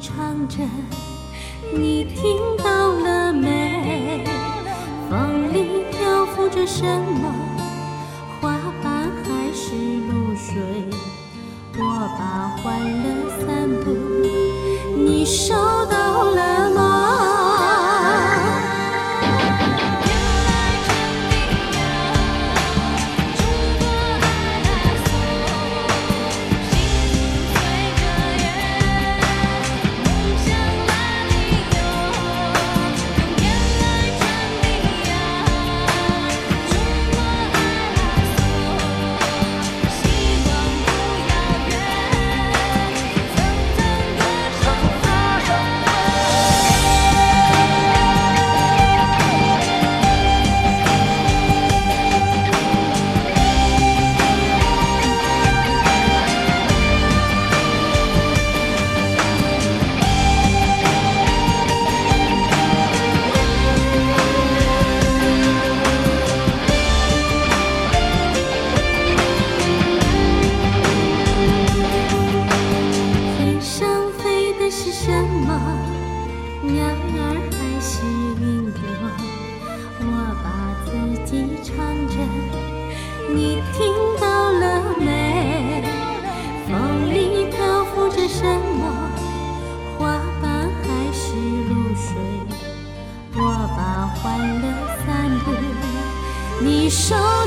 唱着你听到了没？风里飘浮着什么？花瓣还是露水我把欢乐我把欢乐散布，你收到